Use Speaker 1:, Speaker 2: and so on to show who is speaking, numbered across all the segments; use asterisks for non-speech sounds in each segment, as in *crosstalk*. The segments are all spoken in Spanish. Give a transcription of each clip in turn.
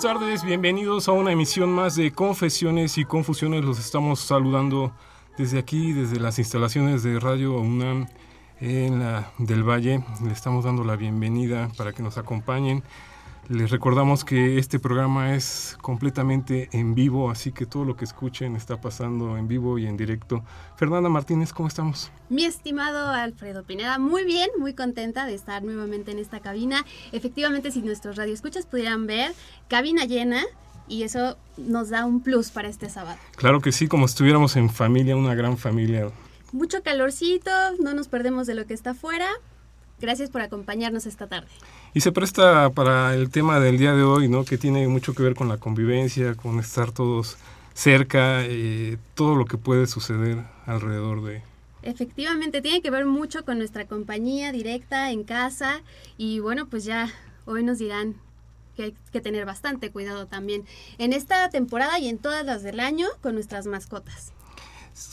Speaker 1: Buenas tardes, bienvenidos a una emisión más de Confesiones y Confusiones. Los estamos saludando desde aquí, desde las instalaciones de Radio UNAM en la del Valle. Le estamos dando la bienvenida para que nos acompañen. Les recordamos que este programa es completamente en vivo, así que todo lo que escuchen está pasando en vivo y en directo. Fernanda Martínez, ¿cómo estamos?
Speaker 2: Mi estimado Alfredo Pineda, muy bien, muy contenta de estar nuevamente en esta cabina. Efectivamente, si nuestros radioescuchas pudieran ver, cabina llena, y eso nos da un plus para este sábado.
Speaker 1: Claro que sí, como estuviéramos en familia, una gran familia.
Speaker 2: Mucho calorcito, no nos perdemos de lo que está afuera. Gracias por acompañarnos esta tarde.
Speaker 1: Y se presta para el tema del día de hoy, ¿no? Que tiene mucho que ver con la convivencia, con estar todos cerca, eh, todo lo que puede suceder alrededor de...
Speaker 2: Efectivamente, tiene que ver mucho con nuestra compañía directa en casa y bueno, pues ya hoy nos dirán que hay que tener bastante cuidado también en esta temporada y en todas las del año con nuestras mascotas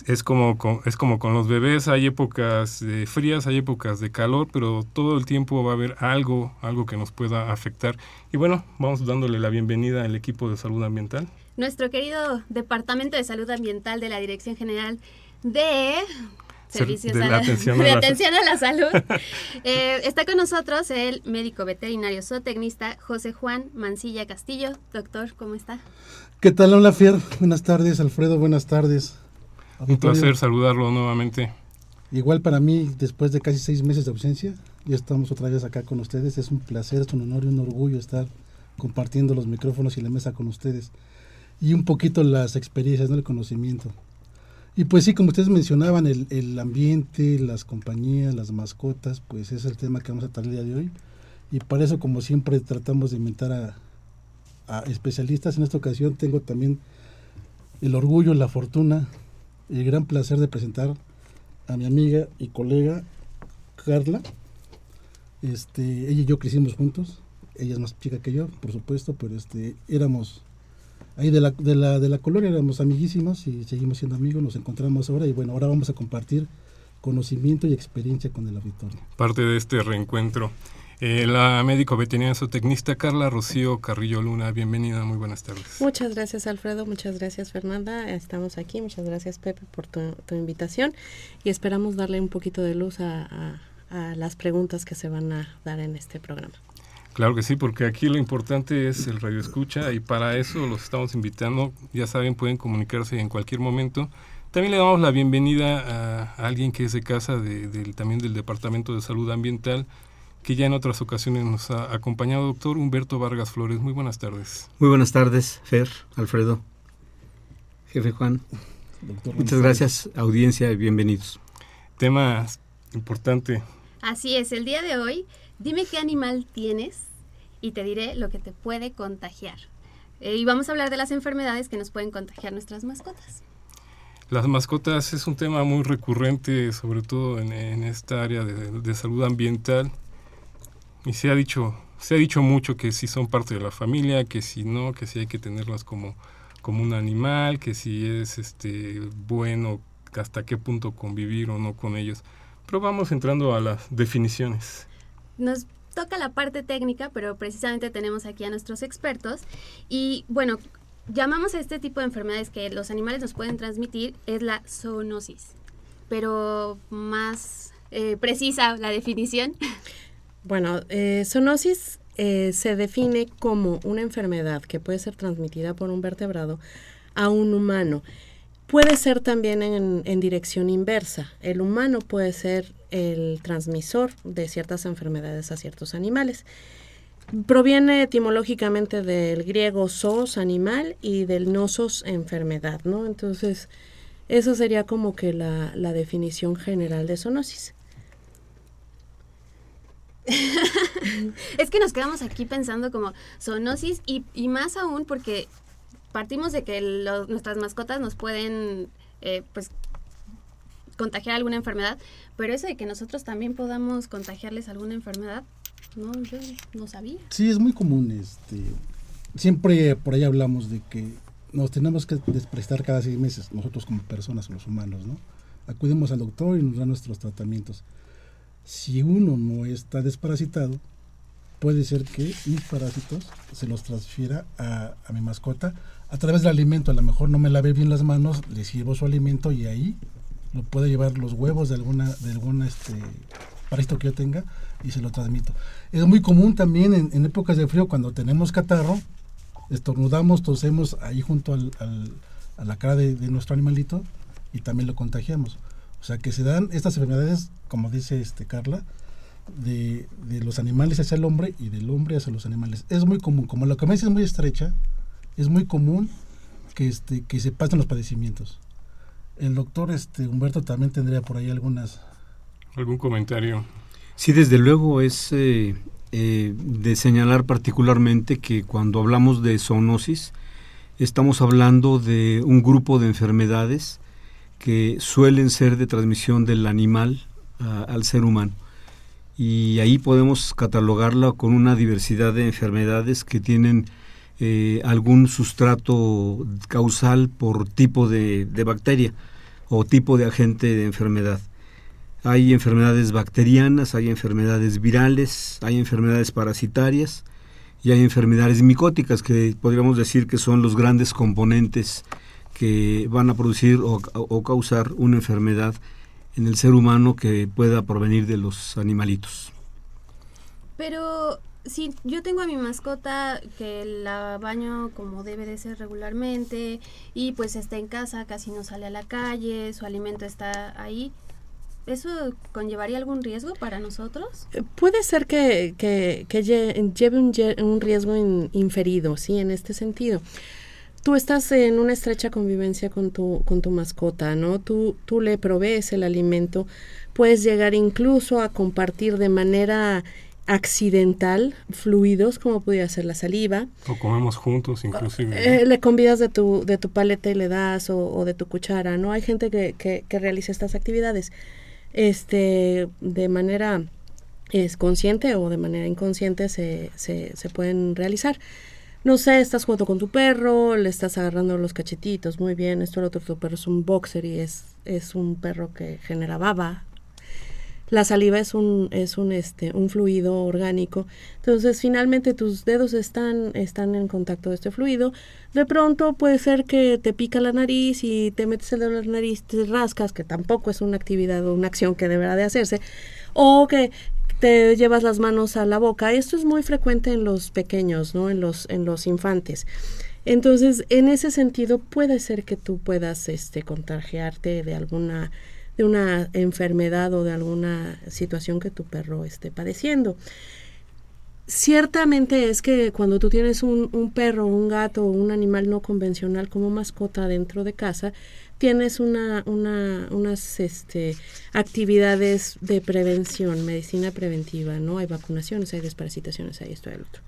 Speaker 1: es como con, es como con los bebés, hay épocas de frías, hay épocas de calor, pero todo el tiempo va a haber algo, algo que nos pueda afectar. Y bueno, vamos dándole la bienvenida al equipo de salud ambiental.
Speaker 2: Nuestro querido Departamento de Salud Ambiental de la Dirección General de Servicios
Speaker 1: de,
Speaker 2: la,
Speaker 1: atención,
Speaker 2: de
Speaker 1: a la,
Speaker 2: atención a la *laughs* salud. eh, está con nosotros el médico veterinario zootecnista José Juan Mancilla Castillo. Doctor, ¿cómo está?
Speaker 3: ¿Qué tal? Hola, Fier. Buenas tardes, Alfredo. Buenas tardes.
Speaker 1: Un placer saludarlo nuevamente.
Speaker 3: Igual para mí, después de casi seis meses de ausencia, ya estamos otra vez acá con ustedes. Es un placer, es un honor y un orgullo estar compartiendo los micrófonos y la mesa con ustedes. Y un poquito las experiencias, ¿no? el conocimiento. Y pues sí, como ustedes mencionaban, el, el, ambiente, las compañías, las mascotas, pues es el tema que vamos a tratar el día de hoy. Y para eso, como siempre, tratamos de inventar a, a especialistas. En esta ocasión tengo también el orgullo, la fortuna el gran placer de presentar a mi amiga y colega Carla. Este, ella y yo crecimos juntos. Ella es más chica que yo, por supuesto, pero este, éramos ahí de la, de la, de la colonia, éramos amiguísimos y seguimos siendo amigos, nos encontramos ahora y bueno, ahora vamos a compartir conocimiento y experiencia con el auditorio.
Speaker 1: Parte de este reencuentro. Eh, la médico veterinaria zootecnista Carla Rocío Carrillo Luna, bienvenida, muy buenas tardes.
Speaker 4: Muchas gracias Alfredo, muchas gracias Fernanda, estamos aquí, muchas gracias Pepe por tu, tu invitación y esperamos darle un poquito de luz a, a, a, las preguntas que se van a dar en este programa.
Speaker 1: Claro que sí, porque aquí lo importante es el radio escucha y para eso los estamos invitando, ya saben, pueden comunicarse en cualquier momento. También le damos la bienvenida a, alguien que es de casa de, de, también del Departamento de Salud Ambiental, que ya en otras ocasiones nos ha acompañado, doctor Humberto Vargas Flores. Muy buenas tardes.
Speaker 5: Muy buenas tardes, Fer, Alfredo, jefe Juan. Doctor, Muchas gracias, audiencia, y bienvenidos.
Speaker 1: Tema importante.
Speaker 2: Así es, el día de hoy, dime qué animal tienes y te diré lo que te puede contagiar. Eh, y vamos a hablar de las enfermedades que nos pueden contagiar nuestras mascotas.
Speaker 1: Las mascotas es un tema muy recurrente, sobre todo en, en esta área de, de salud ambiental y se ha dicho se ha dicho mucho que si son parte de la familia que si no que si hay que tenerlas como como un animal que si es este bueno hasta qué punto convivir o no con ellos. Pero vamos entrando a las definiciones.
Speaker 2: Nos toca la parte técnica pero precisamente tenemos aquí a nuestros expertos. Y bueno llamamos a este tipo de enfermedades que los animales nos pueden transmitir es la zoonosis. Pero más eh, precisa la definición *laughs*
Speaker 4: Bueno, eh, zoonosis eh, se define como una enfermedad que puede ser transmitida por un vertebrado a un humano. Puede ser también en, dirección inversa. El humano puede ser el transmisor de ciertas enfermedades a ciertos animales. Proviene etimológicamente del griego sos, animal, y del nosos, enfermedad, ¿no? Entonces, eso sería como que la, la definición general de zoonosis. *laughs*
Speaker 2: es que nos quedamos aquí pensando como zoonosis y, más aún porque partimos de que nuestras mascotas nos pueden eh, pues contagiar alguna enfermedad, pero eso de que nosotros también podamos contagiarles alguna enfermedad, no, yo no sabía.
Speaker 3: Sí, es muy común. Este, siempre por ahí hablamos de que nos tenemos que desprestar cada seis meses, nosotros como personas, los humanos, ¿no? Acudimos al doctor y nos da nuestros tratamientos. Si uno no está desparasitado, puede ser que mis parásitos se los transfiera a, mi mascota a través del alimento. A lo mejor no me lavé bien las manos, le sirvo su alimento y ahí lo puede llevar los huevos de alguna de alguna este parásito que yo tenga y se lo transmito. Es muy común también en, épocas de frío cuando tenemos catarro, estornudamos, tosemos ahí junto a la cara de, nuestro animalito y también lo contagiamos. O sea que se dan estas enfermedades, como dice este Carla, de, de, los animales hacia el hombre y del hombre hacia los animales. Es muy común, como la comedia es muy estrecha, es muy común que, este, que se pasen los padecimientos. El doctor este, Humberto también tendría por ahí algunas...
Speaker 1: ¿Algún comentario?
Speaker 5: Sí, desde luego es eh, eh, de señalar particularmente que cuando hablamos de zoonosis, estamos hablando de un grupo de enfermedades que suelen ser de transmisión del animal al ser humano. Y ahí podemos catalogarla con una diversidad de enfermedades que tienen eh, algún sustrato causal por tipo de, bacteria o tipo de agente de enfermedad. Hay enfermedades bacterianas, hay enfermedades virales, hay enfermedades parasitarias y hay enfermedades micóticas que podríamos decir que son los grandes componentes que van a producir o, o causar una enfermedad en el ser humano que pueda provenir de los animalitos.
Speaker 2: Pero si yo tengo a mi mascota que la baño como debe de ser regularmente y pues está en casa, casi no sale a la calle, su alimento está ahí, ¿eso conllevaría algún riesgo para nosotros?
Speaker 4: Eh, puede ser que, que, lleve un, un riesgo inferido, sí, en este sentido. Tú estás en una estrecha convivencia con tu, con tu mascota, ¿no? Tú, tú le provees el alimento, puedes llegar incluso a compartir de manera accidental fluidos como podría ser la saliva.
Speaker 1: O comemos juntos inclusive.
Speaker 4: Eh, le convidas de tu, de tu paleta y le das o, de tu cuchara, ¿no? Hay gente que, que, realiza estas actividades este, de manera es consciente o de manera inconsciente se, se, se pueden realizar. No sé, estás jugando con tu perro, le estás agarrando los cachetitos, muy bien, esto el otro, tu perro es un boxer y es, es un perro que genera baba, la saliva es un, es un, este, un fluido orgánico. Entonces, finalmente tus dedos están, están en contacto de este fluido. De pronto puede ser que te pica la nariz y te metes el dedo en la nariz, te rascas, que tampoco es una actividad o una acción que deberá de hacerse. O que te llevas las manos a la boca. Esto es muy frecuente en los pequeños, ¿no? En los, en los infantes. Entonces, en ese sentido, puede ser que tú puedas este, contagiarte de alguna de una enfermedad o de alguna situación que tu perro esté padeciendo. Ciertamente es que cuando tú tienes un, un perro, un gato o un animal no convencional como mascota dentro de casa, tienes una, una, unas este, actividades de prevención, medicina preventiva, ¿no? Hay vacunaciones, hay desparasitaciones, hay esto y el otro.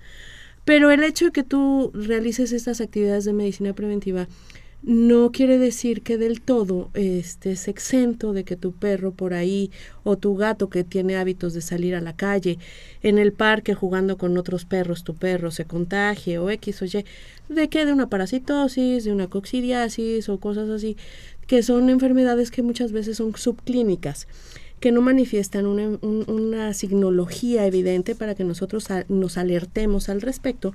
Speaker 4: Pero el hecho de que tú realices estas actividades de medicina preventiva no quiere decir que del todo estés exento de que tu perro por ahí o tu gato que tiene hábitos de salir a la calle, en el parque jugando con otros perros, tu perro se contagie o X o Y, de que de una parasitosis, de una coccidiasis o cosas así, que son enfermedades que muchas veces son subclínicas que no manifiestan una, una signología evidente para que nosotros nos alertemos al respecto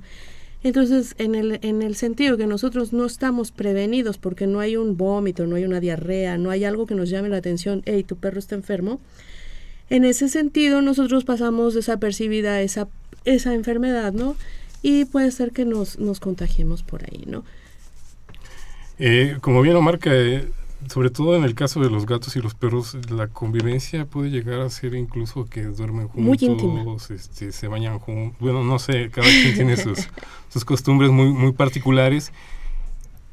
Speaker 4: entonces, en el, en el sentido que nosotros no estamos prevenidos porque no hay un vómito, no hay una diarrea, no hay algo que nos llame la atención, hey, tu perro está enfermo, en ese sentido nosotros pasamos desapercibida esa, esa enfermedad, ¿no? Y puede ser que nos, nos contagiemos por ahí, ¿no?
Speaker 1: Eh, como bien lo marca, eh, sobre todo en el caso de los gatos y los perros, la convivencia puede llegar a ser incluso que duermen juntos, este, se bañan juntos. Bueno, no sé, cada quien tiene *laughs* sus, sus costumbres muy, muy particulares.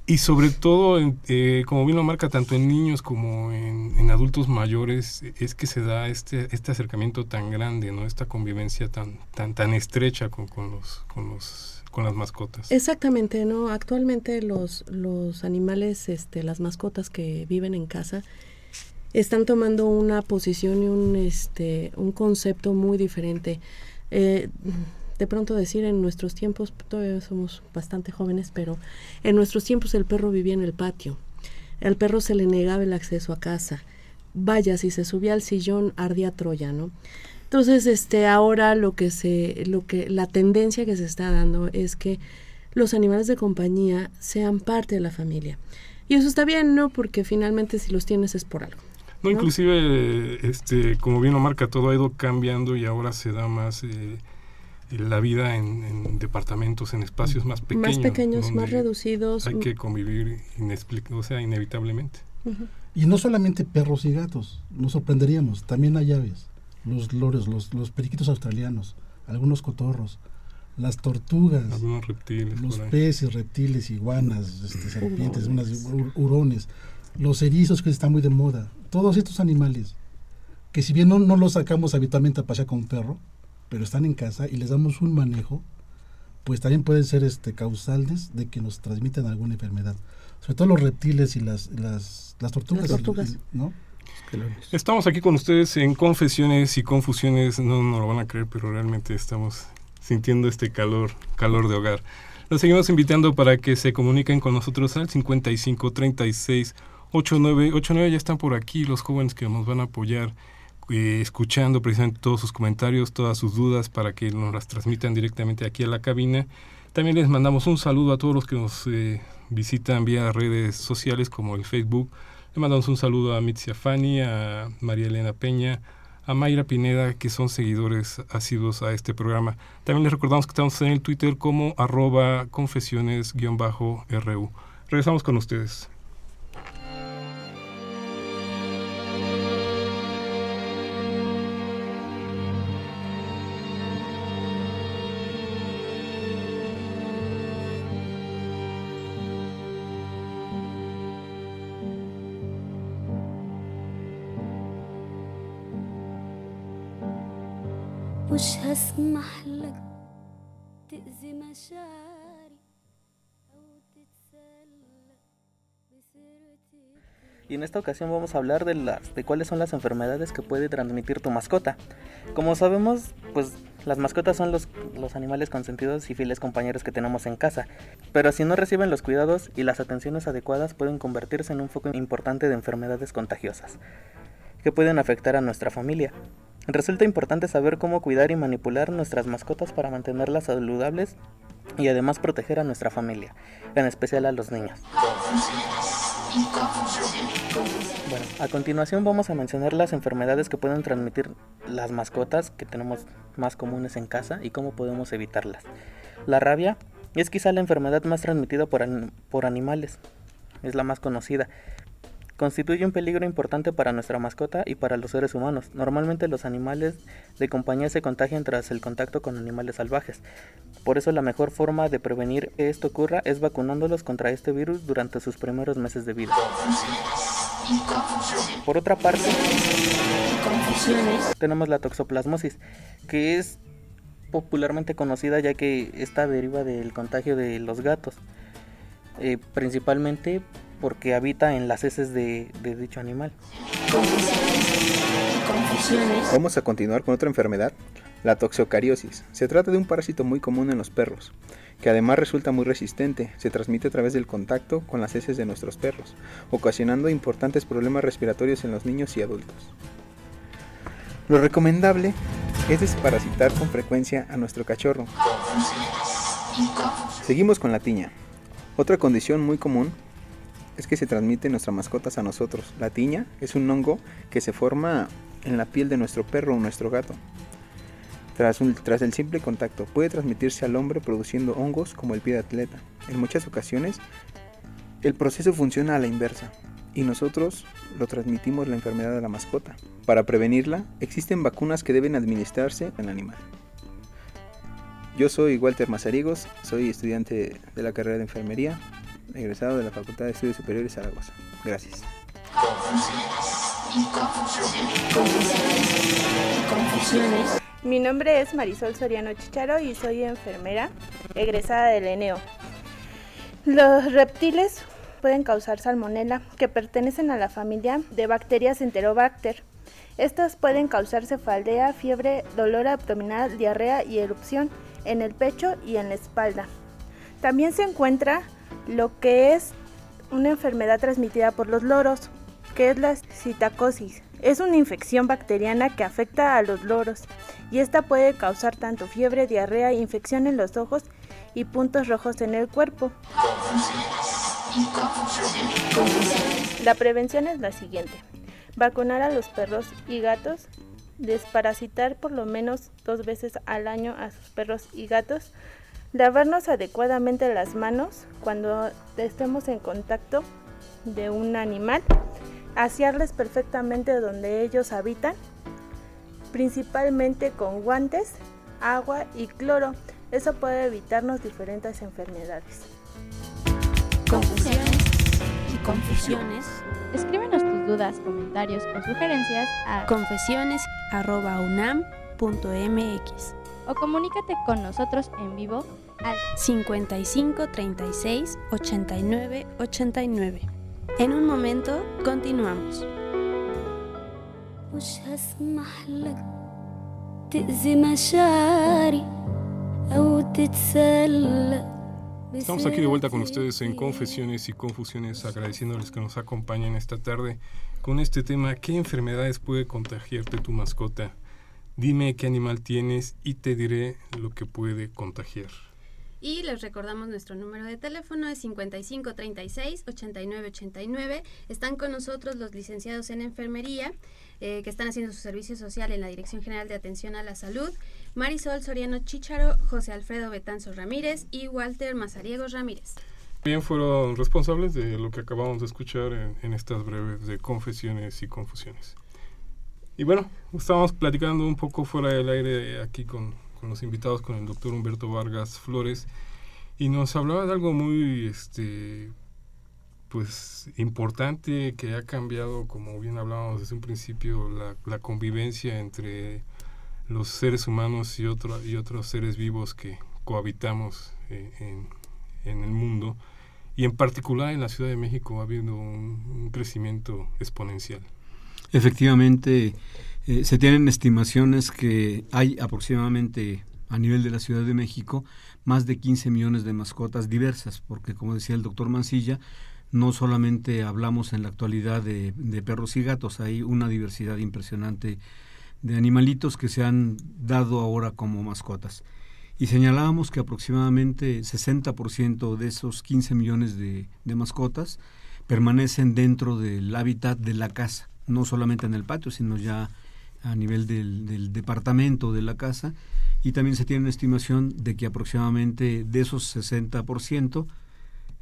Speaker 1: Y sobre todo, eh, como bien lo marca, tanto en niños como en, adultos mayores, es que se da este, este acercamiento tan grande, ¿no? Esta convivencia tan, tan, tan estrecha con, con, los, con, los, con las mascotas.
Speaker 4: Exactamente, ¿no? Actualmente los, los animales, este, las mascotas que viven en casa, están tomando una posición y un, este, un concepto muy diferente. Eh, de pronto decir en nuestros tiempos, todavía somos bastante jóvenes, pero en nuestros tiempos el perro vivía en el patio. Al perro se le negaba el acceso a casa. Vaya, si se subía al sillón, ardía Troya, ¿no? Entonces, este, ahora lo que se, lo que, la tendencia que se está dando es que los animales de compañía sean parte de la familia. Y eso está bien, ¿no? Porque finalmente si los tienes es por algo.
Speaker 1: No, inclusive, este, como bien lo marca, todo ha ido cambiando y ahora se da más eh, la vida en, departamentos, en espacios más pequeños.
Speaker 4: Más pequeños, más reducidos.
Speaker 1: Hay que convivir, o sea, inevitablemente.
Speaker 3: Y no solamente perros y gatos, nos sorprenderíamos, también hay aves, los loros, los, los periquitos australianos, algunos cotorros, las tortugas,
Speaker 1: algunos reptiles,
Speaker 3: los peces, reptiles, iguanas, este, serpientes, unas hurones, los erizos que están muy de moda, todos estos animales que si bien no, no los sacamos habitualmente a pasear con un perro, pero están en casa y les damos un manejo, pues también pueden ser este, causales de que nos transmitan alguna enfermedad. Sobre todo los reptiles y las, las, las tortugas. ¿no?
Speaker 1: Estamos aquí con ustedes en Confesiones y Confusiones. No nos lo van a creer, pero realmente estamos sintiendo este calor, calor de hogar. Los seguimos invitando para que se comuniquen con nosotros al 55 36 89 89. Ya están por aquí los jóvenes que nos van a apoyar eh, escuchando precisamente todos sus comentarios, todas sus dudas para que nos las transmitan directamente aquí a la cabina. También les mandamos un saludo a todos los que nos eh, visitan vía redes sociales como el Facebook. Le mandamos un saludo a Mitzia Fani, a María Elena Peña, a Mayra Pineda, que son seguidores asiduos a este programa. También les recordamos que estamos en el Twitter como arroba confesiones-ru. Regresamos con ustedes.
Speaker 6: Y en esta ocasión vamos a hablar de las de cuáles son las enfermedades que puede transmitir tu mascota. Como sabemos, pues las mascotas son los, los animales consentidos y fieles compañeros que tenemos en casa, pero si no reciben los cuidados y las atenciones adecuadas pueden convertirse en un foco importante de enfermedades contagiosas que pueden afectar a nuestra familia. Resulta importante saber cómo cuidar y manipular nuestras mascotas para mantenerlas saludables y además proteger a nuestra familia, en especial a los niños. Bueno, a continuación vamos a mencionar las enfermedades que pueden transmitir las mascotas que tenemos más comunes en casa y cómo podemos evitarlas. La rabia es quizá la enfermedad más transmitida por, por animales, es la más conocida, Constituye un peligro importante para nuestra mascota y para los seres humanos. Normalmente los animales de compañía se contagian tras el contacto con animales salvajes. Por eso la mejor forma de prevenir que esto ocurra es vacunándolos contra este virus durante sus primeros meses de vida. Por otra parte, tenemos la toxoplasmosis, que es popularmente conocida ya que esta deriva del contagio de los gatos, eh, principalmente porque habita en las heces de, dicho animal.
Speaker 7: Vamos a continuar con otra enfermedad, la toxocariosis. Se trata de un parásito muy común en los perros, que además resulta muy resistente. Se transmite a través del contacto con las heces de nuestros perros, ocasionando importantes problemas respiratorios en los niños y adultos. Lo recomendable es desparasitar con frecuencia a nuestro cachorro. Seguimos con la tiña. Otra condición muy común es que se transmite nuestras mascotas a nosotros. La tiña es un hongo que se forma en la piel de nuestro perro o nuestro gato. Tras, tras, el simple contacto puede transmitirse al hombre produciendo hongos como el pie de atleta. En muchas ocasiones el proceso funciona a la inversa. y nosotros lo transmitimos la enfermedad a la mascota. Para prevenirla, existen vacunas que deben administrarse al animal. Yo soy Walter Mazarigos, soy estudiante de la carrera de enfermería, egresado de la Facultad de Estudios Superiores Zaragoza. Gracias.
Speaker 8: Mi nombre es Marisol Soriano Chicharo y soy enfermera egresada del ENEO. Los reptiles pueden causar salmonela, que pertenecen a la familia de bacterias Enterobacter. Estas pueden causar cefalea, fiebre, dolor abdominal, diarrea y erupción en el pecho y en la espalda. También se encuentra lo que es una enfermedad transmitida por los loros, que es la citacosis. Es una infección bacteriana que afecta a los loros y esta puede causar tanto fiebre, diarrea, infección en los ojos y puntos rojos en el cuerpo. La prevención es la siguiente. Vacunar a los perros y gatos, desparasitar por lo menos dos veces al año a sus perros y gatos, lavarnos adecuadamente las manos cuando estemos en contacto de un animal, asearles perfectamente donde ellos habitan, principalmente con guantes, agua y cloro. Eso puede evitarnos diferentes enfermedades.
Speaker 9: Confusiones y confusiones. Escríbenos tus dudas, comentarios o sugerencias a confesiones.unam.mx o comunícate con nosotros en vivo al 55 36 89 89. En un momento continuamos.
Speaker 1: Estamos aquí de vuelta con ustedes en Confesiones y Confusiones, agradeciéndoles que nos acompañen esta tarde con este tema, ¿qué enfermedades puede contagiarte tu mascota? Dime qué animal tienes y te diré lo que puede contagiar.
Speaker 2: Y les recordamos nuestro número de teléfono es 55 36 89 89. Están con nosotros los licenciados en enfermería eh, que están haciendo su servicio social en la Dirección General de Atención a la Salud. Marisol Soriano Chicharo, José Alfredo Betanzo Ramírez y Walter Mazariegos Ramírez.
Speaker 1: Bien, fueron responsables de lo que acabamos de escuchar en, en estas breves de confesiones y confusiones. Y bueno, estábamos platicando un poco fuera del aire aquí con, los invitados, con el doctor Humberto Vargas Flores, y nos hablaba de algo muy, este, pues, importante que ha cambiado, como bien hablábamos desde un principio, la, convivencia entre los seres humanos y, otro, y otros seres vivos que cohabitamos eh, en, el mundo. Y en particular en la Ciudad de México ha habido un crecimiento exponencial.
Speaker 5: Efectivamente, eh, se tienen estimaciones que hay aproximadamente a nivel de la Ciudad de México más de 15 millones de mascotas diversas, porque como decía el doctor Mancilla, no solamente hablamos en la actualidad de, perros y gatos, hay una diversidad impresionante de animalitos que se han dado ahora como mascotas. Y señalábamos que aproximadamente 60% de esos 15 millones de, de mascotas permanecen dentro del hábitat de la casa no solamente en el patio, sino ya a nivel del, departamento de la casa. Y también se tiene una estimación de que aproximadamente de esos 60%,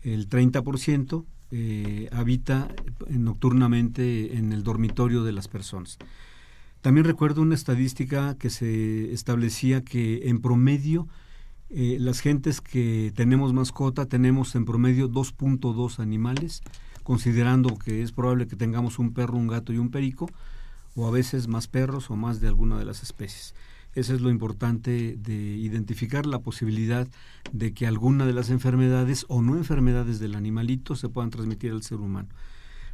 Speaker 5: el 30% eh, habita nocturnamente en el dormitorio de las personas. También recuerdo una estadística que se establecía que en promedio eh, las gentes que tenemos mascota tenemos en promedio 2.2 animales considerando que es probable que tengamos un perro, un gato y un perico, o a veces más perros o más de alguna de las especies. Eso es lo importante de identificar la posibilidad de que alguna de las enfermedades o no enfermedades del animalito se puedan transmitir al ser humano.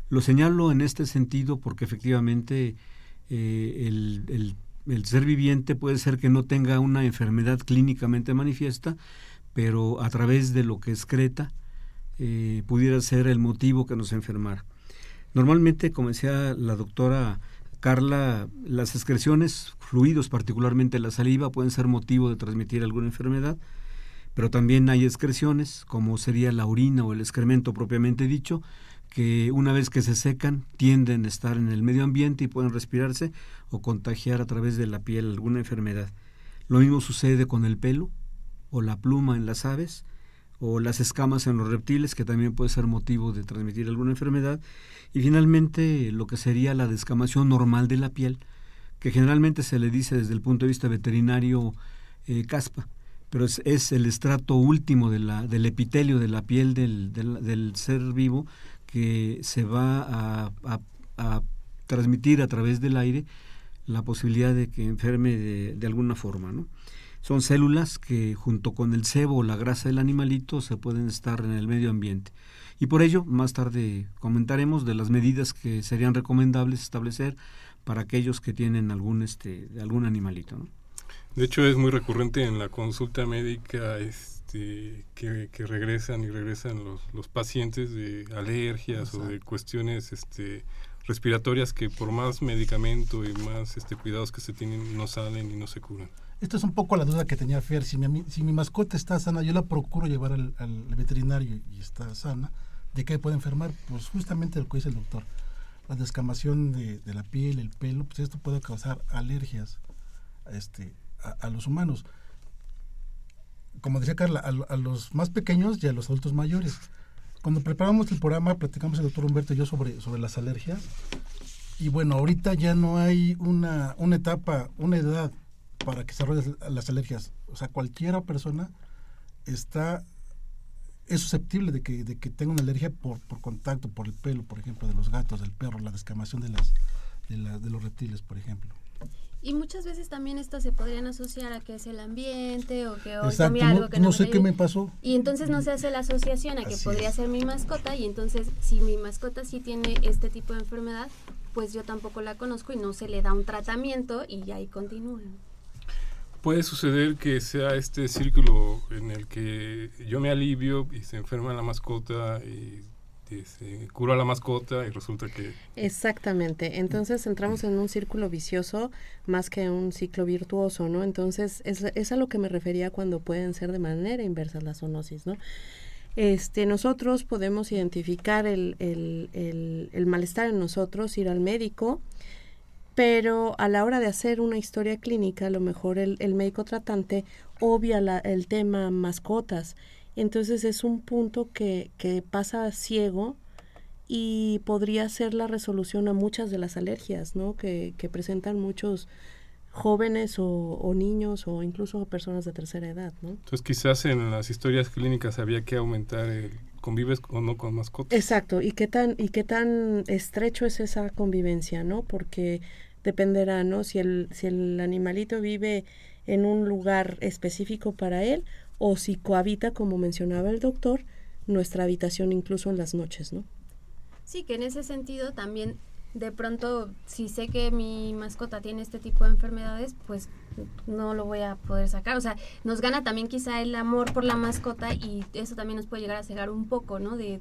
Speaker 5: Lo señalo en este sentido porque efectivamente eh, el, el, el ser viviente puede ser que no tenga una enfermedad clínicamente manifiesta, pero a través de lo que excreta, eh, pudiera ser el motivo que nos enfermara. Normalmente, como decía la doctora Carla, las excreciones, fluidos, particularmente la saliva, pueden ser motivo de transmitir alguna enfermedad, pero también hay excreciones, como sería la orina o el excremento propiamente dicho, que una vez que se secan tienden a estar en el medio ambiente y pueden respirarse o contagiar a través de la piel alguna enfermedad. Lo mismo sucede con el pelo o la pluma en las aves, o las escamas en los reptiles, que también puede ser motivo de transmitir alguna enfermedad, y finalmente lo que sería la descamación normal de la piel, que generalmente se le dice desde el punto de vista veterinario eh, caspa, pero es, el estrato último de la, del epitelio de la piel del, del, ser vivo que se va a, transmitir a través del aire la posibilidad de que enferme de, de alguna forma, ¿no? Son células que junto con el sebo o la grasa del animalito se pueden estar en el medio ambiente. Y por ello, más tarde comentaremos de las medidas que serían recomendables establecer para aquellos que tienen algún este algún animalito. ¿no?
Speaker 1: De hecho, es muy recurrente en la consulta médica este, que, regresan y regresan los, los pacientes de alergias o de cuestiones este, respiratorias que por más medicamento y más este, cuidados que se tienen no salen y no se curan.
Speaker 3: Esta es un poco la duda que tenía Fer. Si mi, si mi mascota está sana, yo la procuro llevar al, veterinario y está sana. ¿De qué puede enfermar? Pues justamente lo que dice el doctor. La descamación de, la piel, el pelo, pues esto puede causar alergias este, a, los humanos. Como decía Carla, a, los más pequeños y a los adultos mayores. Cuando preparamos el programa, platicamos el doctor Humberto y yo sobre, sobre las alergias. Y bueno, ahorita ya no hay una, una etapa, una edad para que se desarrollen las alergias. O sea, cualquier persona está es susceptible de que, de que tenga una alergia por, por contacto, por el pelo, por ejemplo, de los gatos, del perro, la descamación de, las, de, de los reptiles, por ejemplo.
Speaker 2: Y muchas veces también esto se podrían asociar a que es el ambiente o que
Speaker 3: hoy comí algo que no, no sé qué me pasó.
Speaker 2: Y entonces no se hace la asociación a que podría ser mi mascota y entonces si mi mascota sí tiene este tipo de enfermedad, pues yo tampoco la conozco y no se le da un tratamiento y ahí continúa
Speaker 1: puede suceder que sea este círculo en el que yo me alivio y se enferma la mascota y, se cura la mascota y resulta que...
Speaker 4: Exactamente, entonces entramos en un círculo vicioso más que un ciclo virtuoso, ¿no? Entonces es, es a lo que me refería cuando pueden ser de manera inversa las zoonosis, ¿no? Este, nosotros podemos identificar el, el, el malestar en nosotros, ir al médico, pero a la hora de hacer una historia clínica, a lo mejor el, médico tratante obvia el tema mascotas. Entonces es un punto que, que pasa ciego y podría ser la resolución a muchas de las alergias ¿no? que, que presentan muchos jóvenes o, niños o incluso personas de tercera edad. ¿no?
Speaker 1: Entonces quizás en las historias clínicas había que aumentar el convives o no con mascotas.
Speaker 4: Exacto, y qué tan y qué tan estrecho es esa convivencia, ¿no? Porque dependerá, ¿no? Si el, si el animalito vive en un lugar específico para él o si cohabita, como mencionaba el doctor, nuestra habitación incluso en las noches, ¿no?
Speaker 2: Sí, que en ese sentido también de pronto si sé que mi mascota tiene este tipo de enfermedades, pues no lo voy a poder sacar. O sea, nos gana también quizá el amor por la mascota y eso también nos puede llegar a cegar un poco, ¿no? De,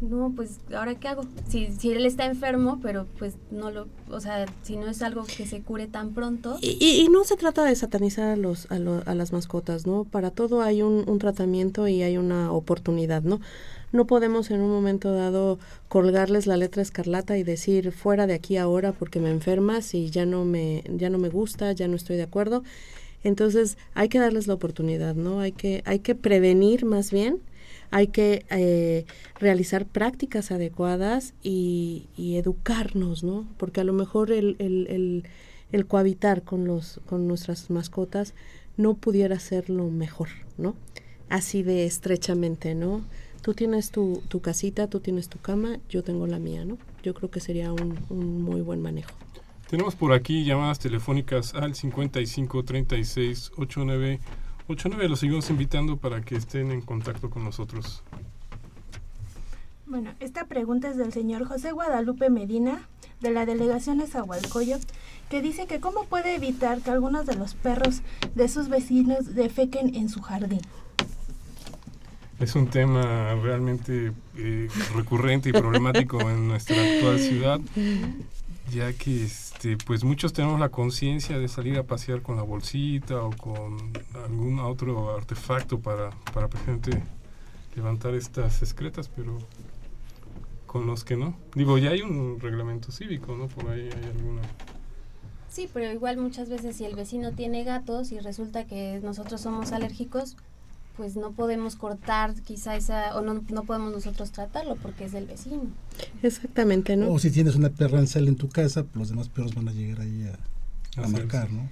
Speaker 2: no, pues, ¿ahora qué hago? Si, si él está enfermo, pero pues no lo, o sea, si no es algo que se cure tan pronto.
Speaker 4: Y, no se trata de satanizar a, los, a, a las mascotas, ¿no? Para todo hay un, un tratamiento y hay una oportunidad, ¿no? No podemos en un momento dado colgarles la letra escarlata y decir fuera de aquí ahora porque me enfermas y ya no me, ya no me gusta, ya no estoy de acuerdo. Entonces hay que darles la oportunidad, ¿no? Hay que, hay que prevenir más bien, hay que eh, realizar prácticas adecuadas y, educarnos, ¿no? Porque a lo mejor el, el, el, el cohabitar con, los, con nuestras mascotas no pudiera ser lo mejor, ¿no? Así de estrechamente, ¿no? Tú tienes tu, tu, casita, tú tienes tu cama, yo tengo la mía, ¿no? Yo creo que sería un, un muy buen manejo.
Speaker 1: Tenemos por aquí llamadas telefónicas al 55 36 89 89. Los seguimos invitando para que estén en contacto con nosotros.
Speaker 8: Bueno, esta pregunta es del señor José Guadalupe Medina, de la delegación de Zahualcoyo, que dice que cómo puede evitar que algunos de los perros de sus vecinos defequen en su jardín.
Speaker 1: Es un tema realmente eh, recurrente y problemático en nuestra actual ciudad, ya que este, pues muchos tenemos la conciencia de salir a pasear con la bolsita o con algún otro artefacto para, para precisamente levantar estas excretas, pero con los que no. Digo, ya hay un reglamento cívico, ¿no? Por ahí hay alguna...
Speaker 2: Sí, pero igual muchas veces si el vecino tiene gatos y resulta que nosotros somos alérgicos, pues no podemos cortar quizá esa, o no, no podemos nosotros tratarlo porque es del vecino.
Speaker 4: Exactamente, ¿no?
Speaker 3: O si tienes una perra en cel en tu casa, los demás perros van a llegar ahí a, a marcar, ¿no?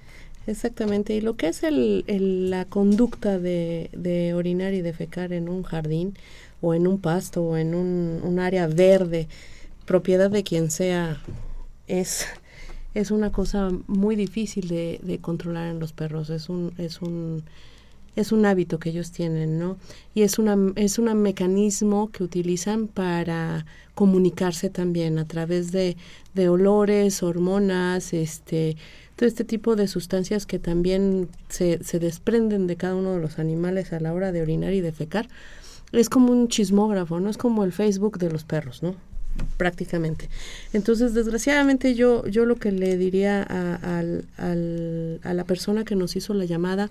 Speaker 4: Exactamente, y lo que es el, el, la conducta de, de, orinar y defecar en un jardín o en un pasto o en un, un área verde, propiedad de quien sea, es, es una cosa muy difícil de, de controlar en los perros, es un, es un es un hábito que ellos tienen, ¿no? Y es una es un mecanismo que utilizan para comunicarse también a través de, de olores, hormonas, este, todo este tipo de sustancias que también se, se desprenden de cada uno de los animales a la hora de orinar y defecar. Es como un chismógrafo, ¿no? Es como el Facebook de los perros, ¿no? prácticamente. Entonces, desgraciadamente yo, yo lo que le diría a, la persona que nos hizo la llamada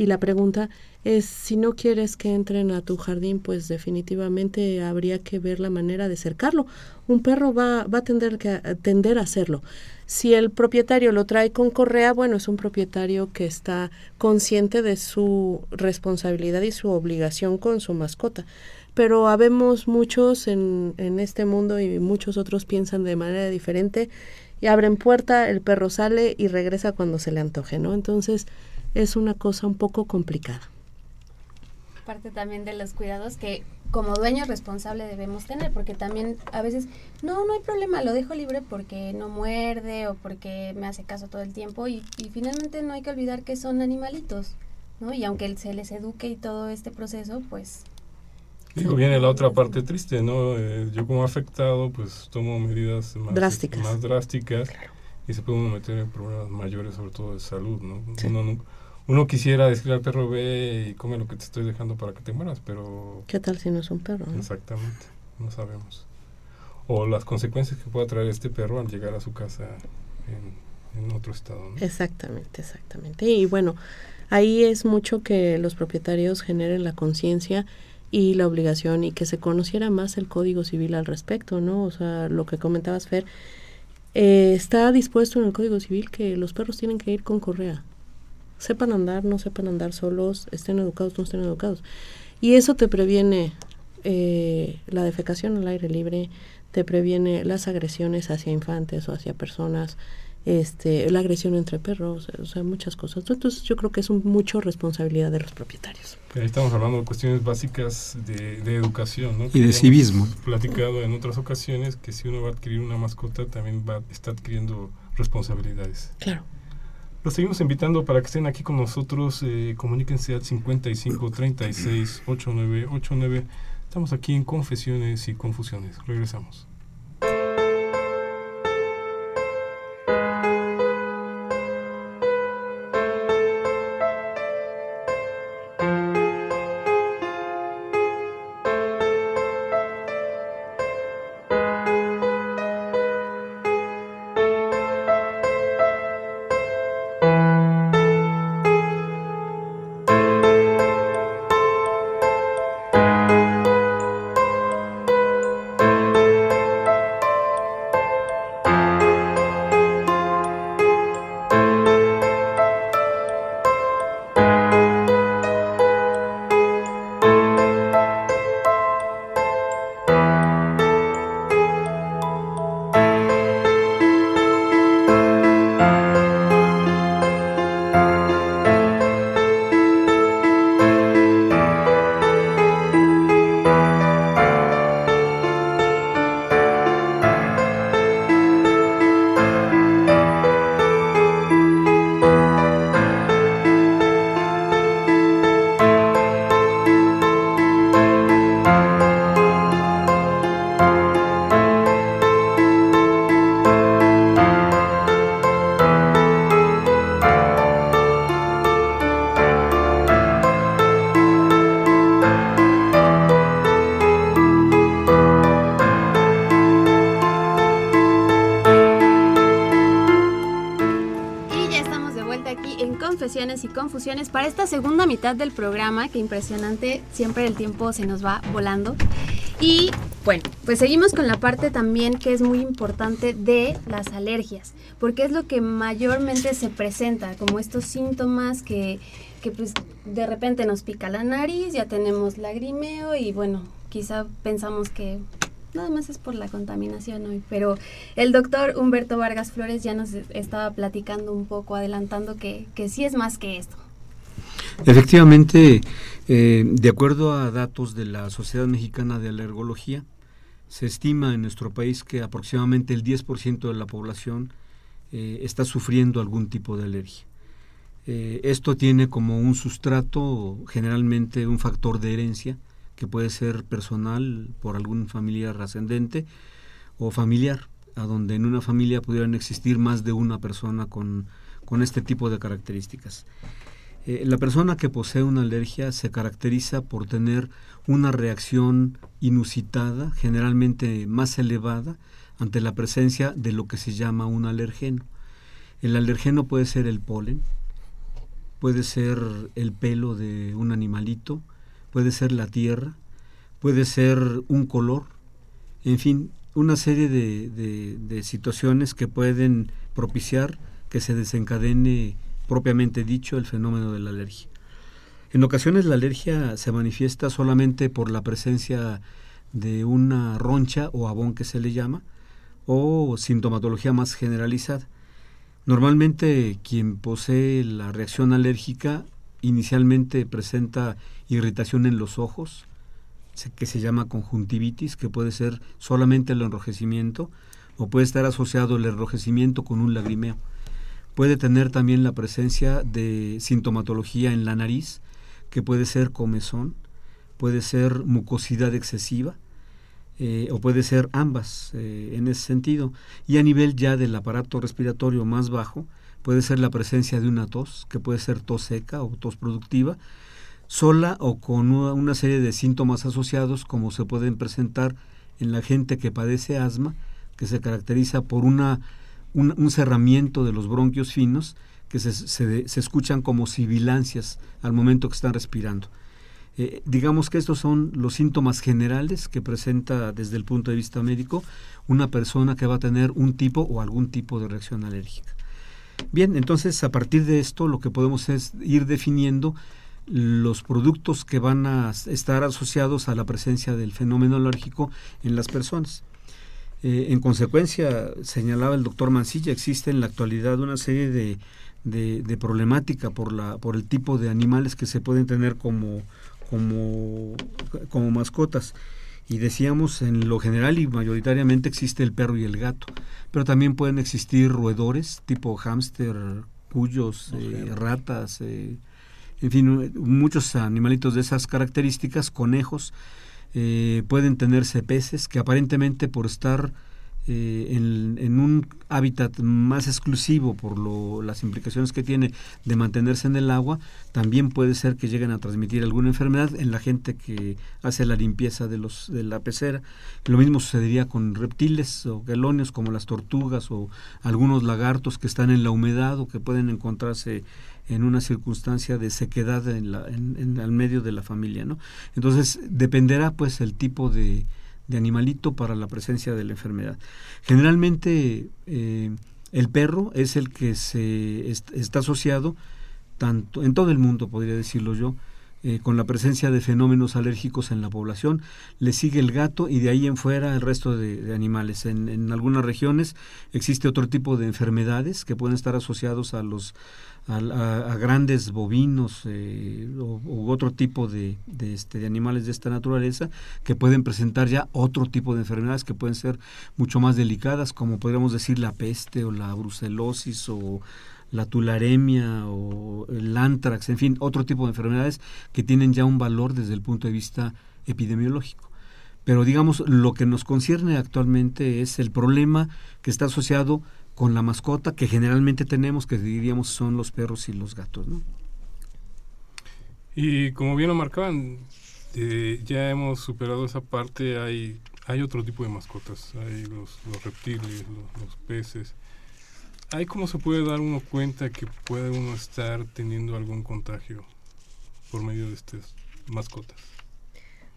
Speaker 4: y la pregunta es, si no quieres que entren a tu jardín, pues definitivamente habría que ver la manera de cercarlo. Un perro va, va a, tender que, a tender a hacerlo. Si el propietario lo trae con correa, bueno, es un propietario que está consciente de su responsabilidad y su obligación con su mascota pero habemos muchos en, en este mundo y muchos otros piensan de manera diferente y abren puerta, el perro sale y regresa cuando se le antoje, ¿no? Entonces es una cosa un poco complicada.
Speaker 2: Parte también de los cuidados que como dueño responsable debemos tener, porque también a veces, no, no hay problema, lo dejo libre porque no muerde o porque me hace caso todo el tiempo y, y finalmente no hay que olvidar que son animalitos, ¿no? Y aunque se les eduque y todo este proceso, pues
Speaker 1: Digo, viene la otra parte triste, ¿no? Eh, yo como afectado, pues tomo medidas más
Speaker 4: drásticas,
Speaker 1: más drásticas claro. y se puede uno meter en problemas mayores, sobre todo de salud, ¿no? Sí. Uno, uno, quisiera decirle al perro, ve y come lo que te estoy dejando para que te mueras, pero...
Speaker 4: ¿Qué tal si no es un perro? ¿no?
Speaker 1: Exactamente, no sabemos. O las consecuencias que pueda traer este perro al llegar a su casa en, en otro estado, ¿no?
Speaker 4: Exactamente, exactamente. Y bueno, ahí es mucho que los propietarios generen la conciencia y la obligación y que se conociera más el Código Civil al respecto, ¿no? O sea, lo que comentabas, Fer, eh, está dispuesto en el Código Civil que los perros tienen que ir con correa. Sepan andar, no sepan andar solos, estén educados, no estén educados. Y eso te previene eh, la defecación al aire libre, te previene las agresiones hacia infantes o hacia personas, este, la agresión entre perros, o sea, muchas cosas. Entonces yo creo que es un, mucho responsabilidad de los propietarios.
Speaker 1: Ahí estamos hablando de cuestiones básicas de, de educación, ¿no?
Speaker 5: Y de civismo.
Speaker 1: Platicado en otras ocasiones que si uno va a adquirir una mascota también va está adquiriendo responsabilidades.
Speaker 4: Claro.
Speaker 1: Los seguimos invitando para que estén aquí con nosotros. Eh, comuníquense al 55 36 89 89. Estamos aquí en Confesiones y Confusiones. Regresamos.
Speaker 2: Y confusiones para esta segunda mitad del programa, que impresionante, siempre el tiempo se nos va volando. Y bueno, pues seguimos con la parte también que es muy importante de las alergias, porque es lo que mayormente se presenta, como estos síntomas que, que pues de repente nos pica la nariz, ya tenemos lagrimeo y bueno, quizá pensamos que nada más es por la contaminación hoy, pero el doctor Humberto Vargas Flores ya nos estaba platicando un poco, adelantando que, que sí es más que esto.
Speaker 5: Efectivamente, eh, de acuerdo a datos de la Sociedad Mexicana de Alergología, se estima en nuestro país que aproximadamente el 10% de la población eh, está sufriendo algún tipo de alergia. Eh, esto tiene como un sustrato generalmente un factor de herencia que puede ser personal por algún familiar ascendente o familiar, a donde en una familia pudieran existir más de una persona con, con este tipo de características. Eh, la persona que posee una alergia se caracteriza por tener una reacción inusitada, generalmente más elevada, ante la presencia de lo que se llama un alergeno. El alergeno puede ser el polen, puede ser el pelo de un animalito, puede ser la tierra, puede ser un color, en fin, una serie de, situaciones que pueden propiciar que se desencadene propiamente dicho el fenómeno de la alergia. En ocasiones la alergia se manifiesta solamente por la presencia de una roncha o abón que se le llama, o sintomatología más generalizada. Normalmente quien posee la reacción alérgica inicialmente presenta irritación en los ojos, que se llama conjuntivitis, que puede ser solamente el enrojecimiento, o puede estar asociado el enrojecimiento con un lagrimeo. Puede tener también la presencia de sintomatología en la nariz, que puede ser comezón, puede ser mucosidad excesiva, eh, o puede ser ambas eh, en ese sentido. Y a nivel ya del aparato respiratorio más bajo, puede ser la presencia de una tos, que puede ser tos seca o tos productiva, sola o con una serie de síntomas asociados como se pueden presentar en la gente que padece asma, que se caracteriza por una un, cerramiento de los bronquios finos que se, se, escuchan como sibilancias al momento que están respirando. Eh, digamos que estos son los síntomas generales que presenta desde el punto de vista médico una persona que va a tener un tipo o algún tipo de reacción alérgica. Bien, entonces a partir de esto lo que podemos es ir definiendo los productos que van a estar asociados a la presencia del fenómeno alérgico en las personas. Eh, en consecuencia, señalaba el doctor Mancilla, existe en la actualidad una serie de, de, problemática por, la, por el tipo de animales que se pueden tener como, como, como mascotas. Y decíamos, en lo general y mayoritariamente existe el perro y el gato, pero también pueden existir roedores tipo hámster, cuyos, eh, ratas, eh, en fin, muchos animalitos de esas características, conejos, eh, pueden tenerse peces que aparentemente por estar eh, en, un hábitat más exclusivo por lo, las implicaciones que tiene de mantenerse en el agua, también puede ser que lleguen a transmitir alguna enfermedad en la gente que hace la limpieza de, los, de la pecera. Lo mismo sucedería con reptiles o galonios como las tortugas o algunos lagartos que están en la humedad o que pueden encontrarse en una circunstancia de sequedad en, la, en, el medio de la familia, ¿no? Entonces dependerá pues el tipo de, de animalito para la presencia de la enfermedad. Generalmente eh, el perro es el que se está asociado tanto en todo el mundo, podría decirlo yo, eh, con la presencia de fenómenos alérgicos en la población. Le sigue el gato y de ahí en fuera el resto de, animales. En, en, algunas regiones existe otro tipo de enfermedades que pueden estar asociados a los a, grandes bovinos eh, u otro tipo de, este, de animales de esta naturaleza que pueden presentar ya otro tipo de enfermedades que pueden ser mucho más delicadas, como podríamos decir la peste o la brucelosis o la tularemia o el antrax, en fin, otro tipo de enfermedades que tienen ya un valor desde el punto de vista epidemiológico. Pero digamos, lo que nos concierne actualmente es el problema que está asociado con la mascota que generalmente tenemos, que diríamos son los perros y los gatos. ¿no?
Speaker 1: Y como bien lo marcaban, eh, ya hemos superado esa parte, hay, hay otro tipo de mascotas, hay los, reptiles, los, peces. ¿Hay cómo se puede dar uno cuenta que puede uno estar teniendo algún contagio por medio de estas mascotas?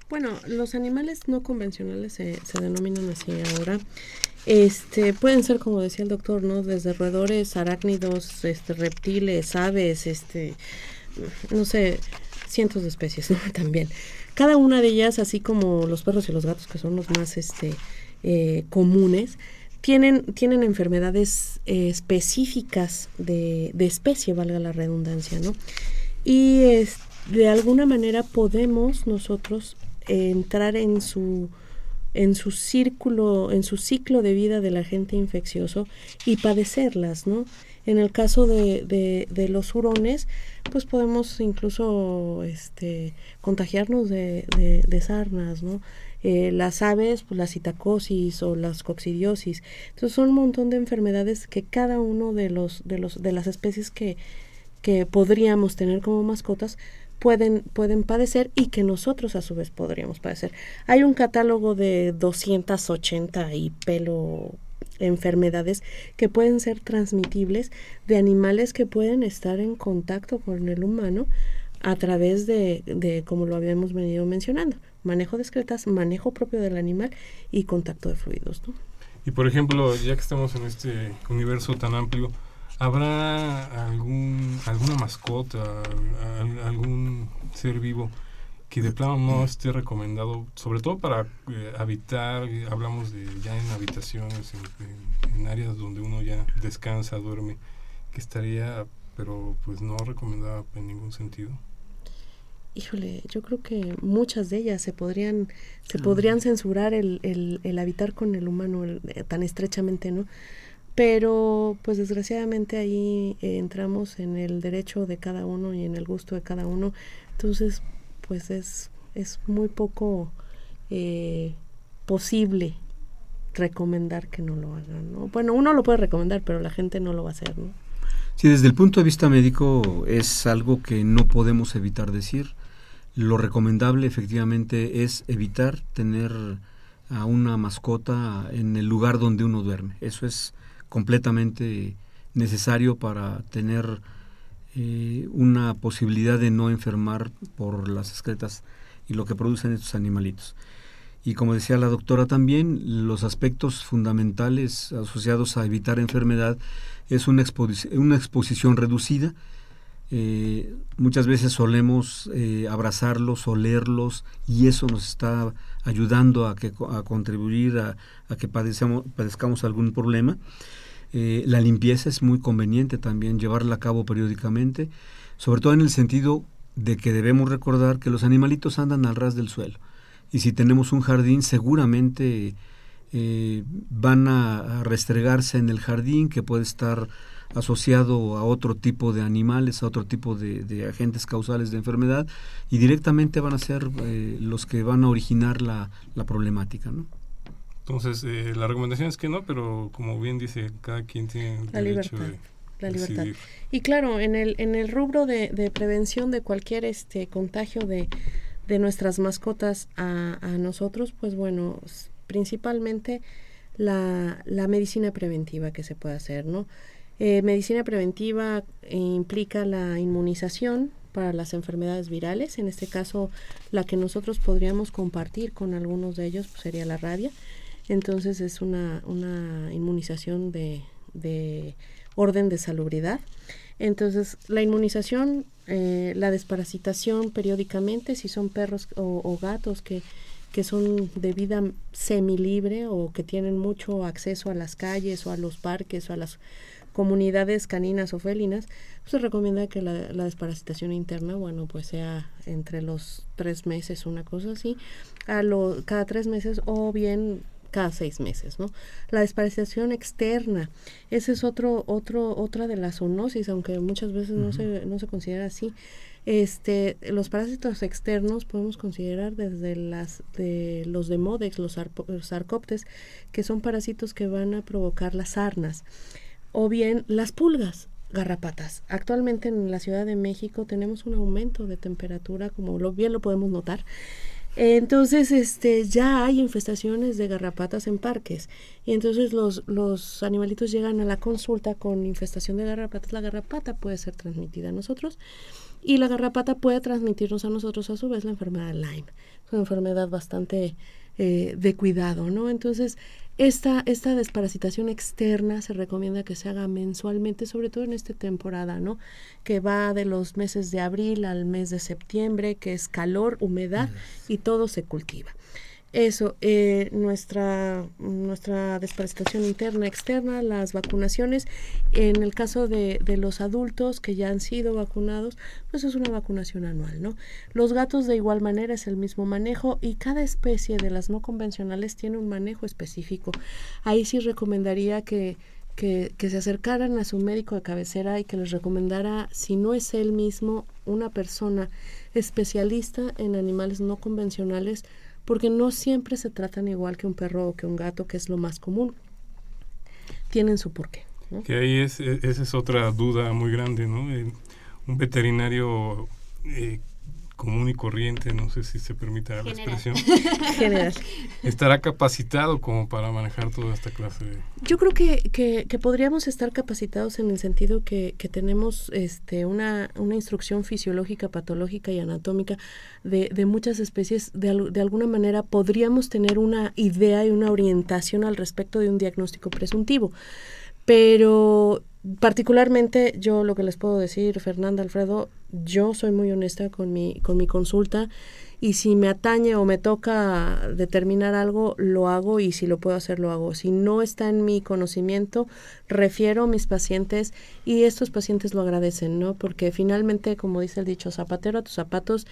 Speaker 4: Bueno, los animales no convencionales se, se denominan así ahora. Este, pueden ser, como decía el doctor, ¿no? Desde roedores, arácnidos, este, reptiles, aves, este, no sé, cientos de especies, *laughs* ¿no? También. Cada una de ellas, así como los perros y los gatos, que son los más, este, eh, comunes, tienen, tienen enfermedades eh, específicas de, de, especie, valga la redundancia, ¿no? Y de alguna manera podemos nosotros entrar en su en su círculo, en su ciclo de vida del agente infeccioso y padecerlas, ¿no? En el caso de, de, los hurones, pues podemos incluso este, contagiarnos de, de, de sarnas, ¿no? Eh, las aves, pues la citacosis o las coccidiosis. Entonces son un montón de enfermedades que cada uno de los de los de las especies que, que podríamos tener como mascotas pueden, pueden padecer y que nosotros a su vez podríamos padecer. Hay un catálogo de 280 y pelo enfermedades que pueden ser transmitibles de animales que pueden estar en contacto con el humano a través de, de como lo habíamos venido mencionando, manejo de excretas, manejo propio del animal y contacto de fluidos. ¿no?
Speaker 1: Y por ejemplo, ya que estamos en este universo tan amplio, ¿habrá algún alguna mascota, algún ser vivo que de plano no esté recomendado, sobre todo para eh, habitar, hablamos de ya en habitaciones, en, en, áreas donde uno ya descansa, duerme, que estaría, pero pues no recomendada en ningún sentido?
Speaker 4: híjole, yo creo que muchas de ellas se podrían, se podrían censurar el, el, el, habitar con el humano el, eh, tan estrechamente, ¿no? Pero, pues desgraciadamente ahí eh, entramos en el derecho de cada uno y en el gusto de cada uno. Entonces, pues es, es muy poco eh, posible recomendar que no lo hagan, ¿no? Bueno, uno lo puede recomendar, pero la gente no lo va a hacer, ¿no?
Speaker 5: Sí, desde el punto de vista médico es algo que no podemos evitar decir. Lo recomendable efectivamente es evitar tener a una mascota en el lugar donde uno duerme. Eso es completamente necesario para tener eh, una posibilidad de no enfermar por las excretas y lo que producen estos animalitos. Y como decía la doctora también, los aspectos fundamentales asociados a evitar enfermedad es una, una exposición reducida, eh, muchas veces solemos eh, abrazarlos, olerlos y eso nos está ayudando a, que, a contribuir a, a que padezcamos algún problema. Eh, la limpieza es muy conveniente también, llevarla a cabo periódicamente, sobre todo en el sentido de que debemos recordar que los animalitos andan al ras del suelo y si tenemos un jardín seguramente eh, van a, restregarse en el jardín que puede estar asociado a otro tipo de animales, a otro tipo de, de agentes causales de enfermedad y directamente van a ser eh, los que van a originar la, la problemática. ¿no?
Speaker 1: Entonces, eh, la recomendación es que no, pero como bien dice, cada quien tiene
Speaker 4: la
Speaker 1: derecho
Speaker 4: libertad.
Speaker 1: de
Speaker 4: la libertad.
Speaker 1: decidir.
Speaker 4: Y claro, en el, en el rubro de, de prevención de cualquier este contagio de, de nuestras mascotas a, a nosotros, pues bueno, principalmente la, la medicina preventiva que se puede hacer, ¿no? Eh, medicina preventiva eh, implica la inmunización para las enfermedades virales, en este caso la que nosotros podríamos compartir con algunos de ellos pues, sería la rabia, entonces es una, una inmunización de, de orden de salubridad. Entonces, la inmunización, eh, la desparasitación periódicamente, si son perros o, gatos que, que son de vida semilibre o que tienen mucho acceso a las calles o a los parques o a las comunidades caninas o felinas, pues se recomienda que la, la desparasitación interna, bueno, pues sea entre los tres meses, una cosa así, a lo, cada tres meses o bien cada seis meses, ¿no? La desparasitación externa, ese es otro, otro, otra de las zoonosis, aunque muchas veces no se, no se considera así. Este, los parásitos externos podemos considerar desde las de los demodex, los, arpo- los que son parásitos que van a provocar las sarnas, o bien las pulgas, garrapatas. Actualmente en la Ciudad de México tenemos un aumento de temperatura, como lo bien lo podemos notar. Entonces, este, ya hay infestaciones de garrapatas en parques. Y entonces los, los animalitos llegan a la consulta con infestación de garrapatas. La garrapata puede ser transmitida a nosotros. y la garrapata puede transmitirnos a nosotros a su vez la enfermedad de Lyme. Es una enfermedad bastante eh, de cuidado, ¿no? Entonces, esta, esta desparasitación externa se recomienda que se haga mensualmente, sobre todo en esta temporada, ¿no? Que va de los meses de abril al mes de septiembre, que es calor, humedad y todo se cultiva. Eso, eh, nuestra, nuestra desparasitación interna, externa, las vacunaciones. En el caso de, de, los adultos que ya han sido vacunados, pues es una vacunación anual, ¿no? Los gatos de igual manera es el mismo manejo y cada especie de las no convencionales tiene un manejo específico. Ahí sí recomendaría que, que, que se acercaran a su médico de cabecera y que les recomendara, si no es él mismo, una persona especialista en animales no convencionales, porque no siempre se tratan igual que un perro o que un gato, que es lo más común. Tienen su porqué. ¿no?
Speaker 1: Que ahí es, esa es otra duda muy grande, ¿no? Eh, un veterinario eh, común y corriente, no sé si se permita la expresión, *laughs*
Speaker 4: General.
Speaker 1: estará capacitado como para manejar toda esta clase de...
Speaker 4: Yo creo que, que, que podríamos estar capacitados en el sentido que, que tenemos este, una, una instrucción fisiológica, patológica y anatómica de, de muchas especies. De, de alguna manera podríamos tener una idea y una orientación al respecto de un diagnóstico presuntivo. Pero particularmente yo lo que les puedo decir, Fernanda, Alfredo, yo soy muy honesta con mi, con mi consulta y si me atañe o me toca determinar algo, lo hago y si lo puedo hacer, lo hago. Si no está en mi conocimiento, refiero a mis pacientes y estos pacientes lo agradecen, ¿no? Porque finalmente, como dice el dicho, zapatero a tus zapatos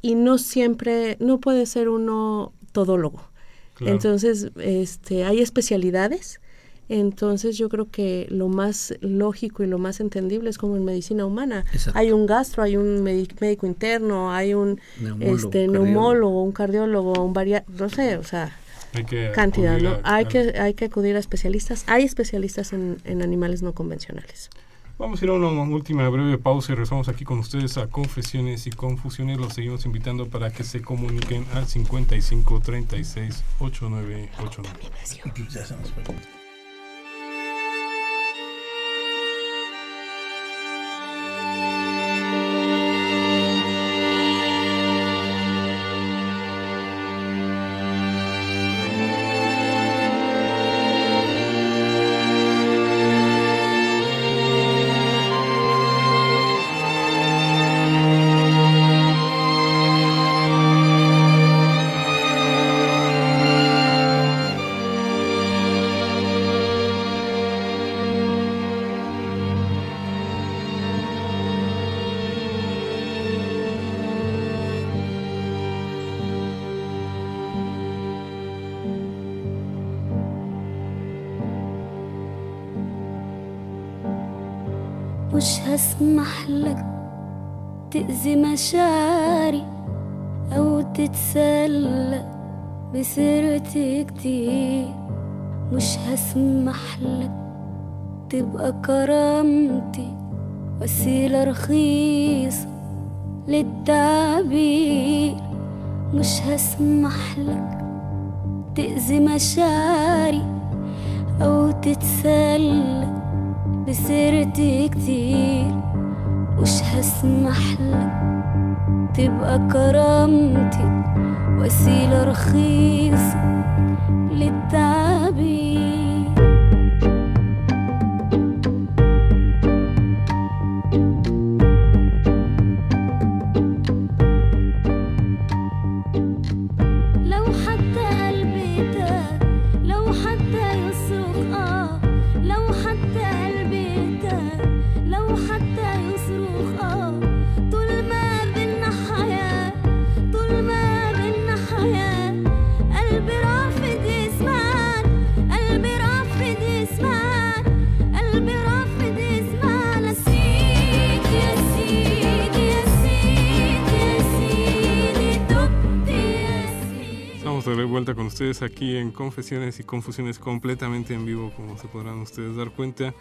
Speaker 4: y no siempre, no puede ser uno todólogo. Claro. Entonces, este, hay especialidades entonces yo creo que lo más lógico y lo más entendible es como en medicina humana. Exacto. Hay un gastro, hay un médico interno, hay un neumólogo, este, neumólogo un cardiólogo, un varia, no sé, o sea,
Speaker 1: hay que
Speaker 4: cantidad, ¿no?
Speaker 1: A,
Speaker 4: hay, que, hay que acudir a especialistas. Hay especialistas en, en animales no convencionales.
Speaker 1: Vamos a ir a una última breve pausa y regresamos aquí con ustedes a Confesiones y Confusiones. Los seguimos invitando para que se comuniquen al 55 36 8989.
Speaker 10: مشاعري أو تتسلى بسيرتي كتير مش هسمح لك تبقى كرامتي وسيلة رخيصة للتعبير. مش هسمح لك تأذي مشاعري أو تتسلى بسيرتي كتير مش هسمح لك تبقى كرامتي وسيلة رخيصة.
Speaker 1: Aquí en Confesiones y Confusiones completamente en vivo, como se podrán ustedes dar cuenta.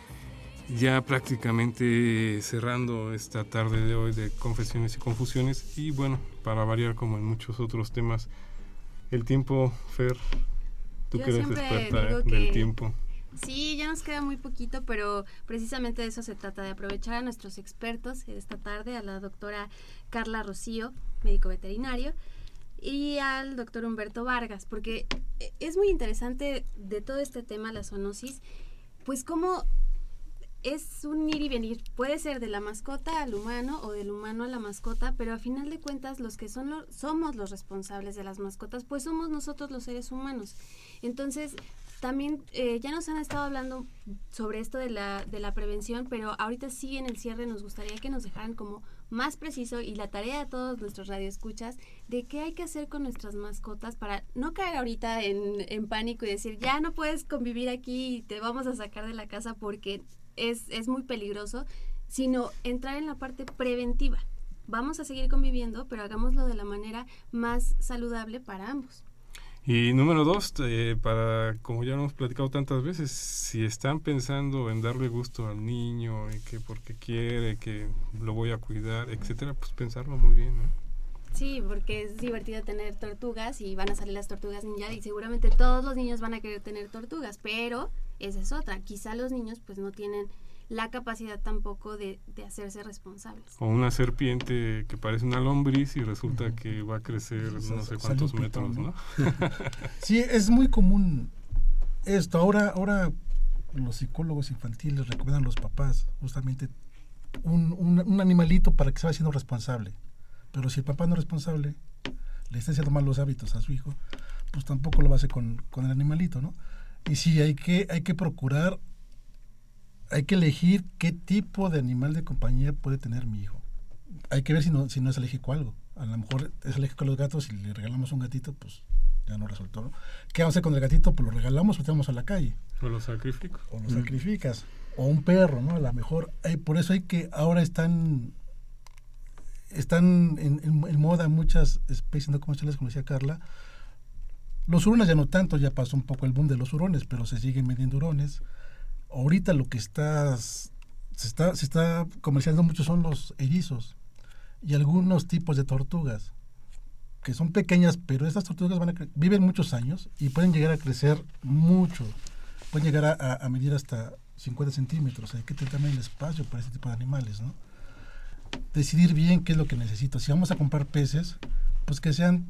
Speaker 1: Ya prácticamente cerrando esta tarde de hoy de Confesiones y Confusiones. Y bueno, para variar como en muchos otros temas, el tiempo, Fer, tú
Speaker 2: Yo
Speaker 1: que eres experta
Speaker 2: que
Speaker 1: del tiempo.
Speaker 2: Sí, ya nos queda muy poquito, pero precisamente de eso se trata, de aprovechar a nuestros expertos esta tarde, a la doctora Carla Rocío, médico veterinario, y al doctor Humberto Vargas, porque es muy interesante de todo este tema, la zoonosis, pues cómo es un ir y venir. Puede ser de la mascota al humano o del humano a la mascota, pero a final de cuentas los que son somos los responsables de las mascotas, pues somos nosotros los seres humanos. Entonces, también eh, ya nos han estado hablando sobre esto de la, de la prevención, pero ahorita sí en el cierre nos gustaría que nos dejaran como más preciso y la tarea de todos nuestros radioescuchas de qué hay que hacer con nuestras mascotas para no caer ahorita en, en pánico y decir ya no puedes convivir aquí y te vamos a sacar de la casa porque es, es muy peligroso, sino entrar en la parte preventiva. Vamos a seguir conviviendo, pero hagámoslo de la manera más saludable para ambos.
Speaker 1: Y número dos, eh, para, como ya hemos platicado tantas veces, si están pensando en darle gusto al niño, y que porque quiere, que lo voy a cuidar, etcétera, pues pensarlo muy bien, ¿no?
Speaker 2: Sí, porque es divertido tener tortugas y van a salir las tortugas ninja y seguramente todos los niños van a querer tener tortugas, pero esa es otra. Quizá los niños pues no tienen la capacidad tampoco de, de, hacerse responsables.
Speaker 1: O una serpiente que parece una lombriz y resulta que va a crecer no sé cuántos metros, ¿no? *laughs*
Speaker 3: sí, es muy común esto. Ahora, ahora los psicólogos infantiles recomiendan a los papás justamente un, un, un animalito para que se vaya siendo responsable. Pero si el papá no es responsable, le está haciendo malos hábitos a su hijo, pues tampoco lo va a hacer con, con el animalito, ¿no? Y sí, hay que, hay que procurar hay que elegir qué tipo de animal de compañía puede tener mi hijo. Hay que ver si no, si no es alérgico a algo. A lo mejor es alérgico a los gatos y le regalamos un gatito, pues ya no resultó. ¿no? ¿Qué vamos a hacer con el gatito? Pues lo regalamos o tenemos a la calle.
Speaker 1: O lo sacrifico.
Speaker 3: O lo sacrificas. O un perro, ¿no? A lo mejor. Hay, por eso hay que. Ahora están. Están en, en, en moda muchas especies no comerciales, como decía Carla. Los hurones ya no tanto, ya pasó un poco el boom de los hurones, pero se siguen vendiendo hurones ahorita lo que está se está, se está comercializando mucho son los erizos y algunos tipos de tortugas que son pequeñas, pero estas tortugas van a viven muchos años y pueden llegar a crecer mucho. Pueden llegar a, a medir hasta 50 centímetros. Hay que tener también el espacio para este tipo de animales, ¿no? Decidir bien qué es lo que necesito. Si vamos a comprar peces, pues que sean